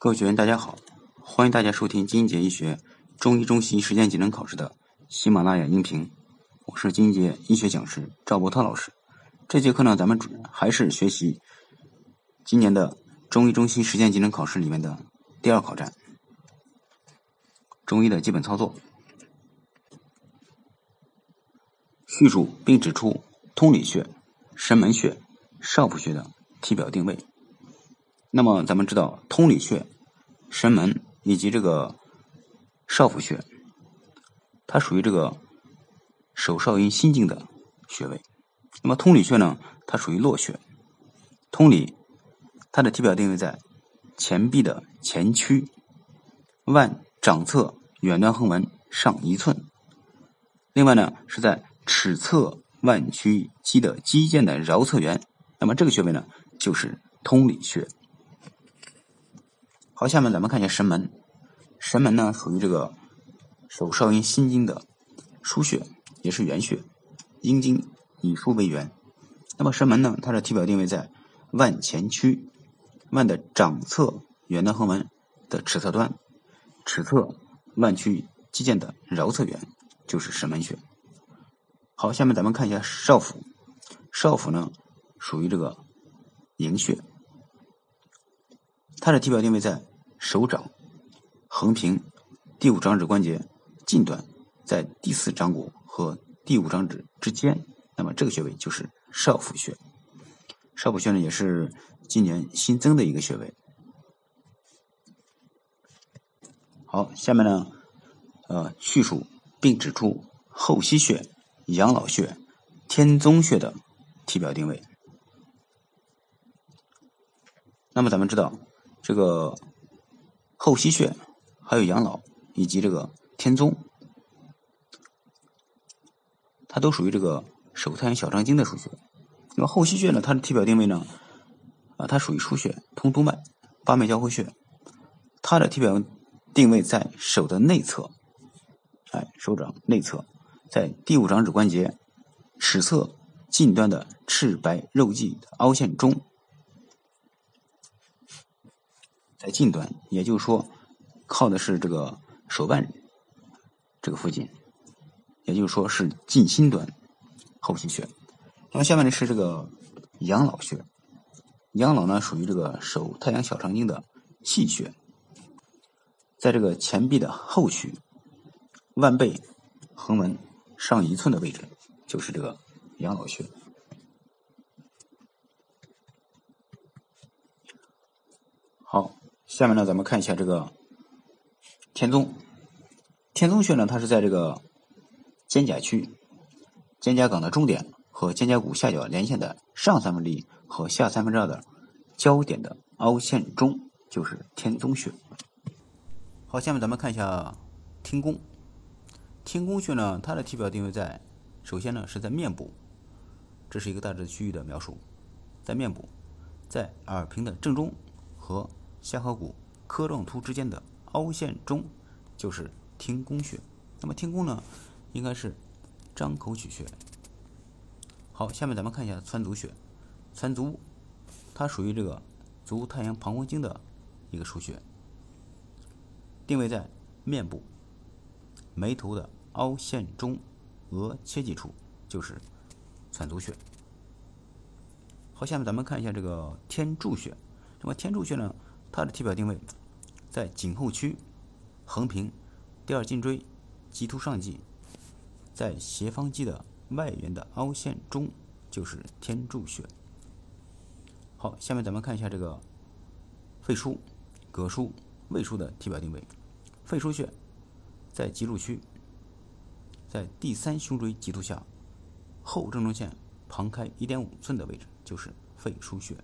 各位学员，大家好，欢迎大家收听金杰医学中医中西实践技能考试的喜马拉雅音频，我是金杰医学讲师赵博涛老师。这节课呢，咱们主还是学习今年的中医中西实践技能考试里面的第二考站——中医的基本操作。叙述并指出通里穴、神门穴、少府穴的体表定位。那么，咱们知道通里穴、神门以及这个少府穴，它属于这个手少阴心经的穴位。那么，通里穴呢，它属于络穴。通里，它的体表定位在前臂的前区，腕掌侧远端横纹上一寸。另外呢，是在尺侧腕屈肌的肌腱的桡侧缘。那么，这个穴位呢，就是通里穴。好，下面咱们看一下神门。神门呢，属于这个手少阴心经的腧穴，也是原穴。阴经以腧为源。那么神门呢，它的体表定位在腕前区，腕的掌侧远端横纹的尺侧端，尺侧腕屈肌腱的桡侧缘，就是神门穴。好，下面咱们看一下少府。少府呢，属于这个营穴。它的体表定位在手掌横平第五掌指关节近端，在第四掌骨和第五掌指之间。那么这个穴位就是少府穴。少府穴呢，也是今年新增的一个穴位。好，下面呢，呃，叙述并指出后溪穴、养老穴、天宗穴的体表定位。那么咱们知道。这个后溪穴，还有养老以及这个天宗，它都属于这个手太阳小肠经的腧穴。那么后溪穴呢，它的体表定位呢，啊，它属于腧穴，通督脉，八脉交汇穴。它的体表定位在手的内侧，哎，手掌内侧，在第五掌指关节尺侧近端的赤白肉际凹陷中。在近端，也就是说，靠的是这个手腕这个附近，也就是说是近心端后溪穴。那么下面呢是这个养老穴，养老呢属于这个手太阳小肠经的气穴，在这个前臂的后区，腕背横纹上一寸的位置，就是这个养老穴。好。下面呢，咱们看一下这个天宗。天宗穴呢，它是在这个肩胛区、肩胛梗的中点和肩胛骨下角连线的上三分之一和下三分之二的交点的凹陷中，就是天宗穴。好，下面咱们看一下天宫。天宫穴呢，它的体表定位在，首先呢是在面部，这是一个大致区域的描述，在面部，在耳屏的正中和。下颌骨髁状突之间的凹陷中，就是听宫穴。那么听宫呢，应该是张口取穴。好，下面咱们看一下川足穴。川足，它属于这个足太阳膀胱经的一个腧穴，定位在面部眉头的凹陷中额切迹处，就是川足穴。好，下面咱们看一下这个天柱穴。那么天柱穴呢？它的体表定位在颈后区横平第二颈椎棘突上棘，在斜方肌的外缘的凹陷中，就是天柱穴。好，下面咱们看一下这个肺腧、膈腧、胃腧的体表定位。肺腧穴在脊柱区，在第三胸椎棘突下后正中线旁开一点五寸的位置，就是肺腧穴。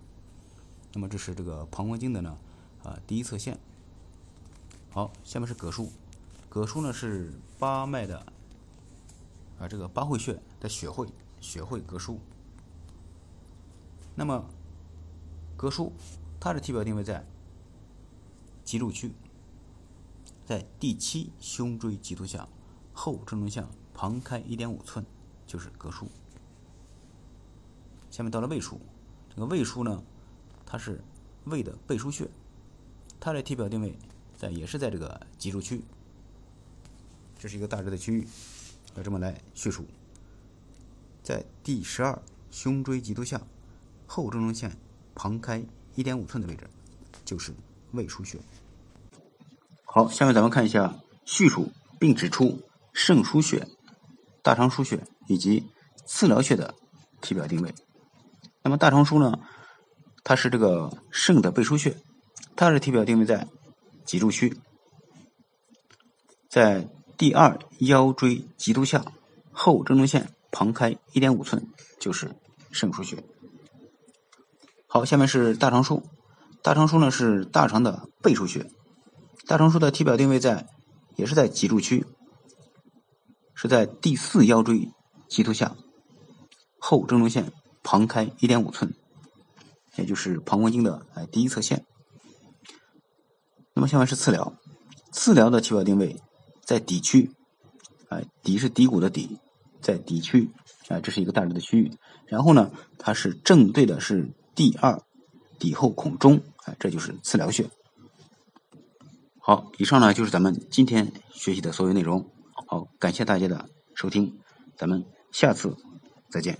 那么这是这个膀胱经的呢。啊，第一侧线。好，下面是膈腧，膈腧呢是八脉的啊，这个八会穴的血会，血会膈腧。那么，膈腧它的体表定位在脊柱区，在第七胸椎棘突下后正中向旁开一点五寸，就是膈腧。下面到了胃腧，这个胃腧呢，它是胃的背腧穴。它的体表定位在也是在这个脊柱区，这是一个大致的区域，要这么来叙述。在第十二胸椎棘突下后正中线旁开一点五寸的位置，就是胃腧穴。好，下面咱们看一下叙述并指出肾腧穴、大肠腧穴以及次髎穴的体表定位。那么大肠腧呢，它是这个肾的背腧穴，它的体表定位在脊柱区，在第二腰椎棘突下后正中线旁开一点五寸，就是肾腧穴。好，下面是大肠腧，大肠腧呢是大肠的背腧穴。大肠腧的体表定位在，也是在脊柱区，是在第四腰椎棘突下后正中线旁开一点五寸，也就是膀胱经的哎第一侧线。那么下面是次髎，次髎的体表定位在底区，哎，底是骶骨的底，在底区，哎，这是一个大致的区域。然后呢，它是正对的是第二骶后孔中，哎，这就是次髎穴。好，以上呢就是咱们今天学习的所有内容。好，感谢大家的收听，咱们下次再见。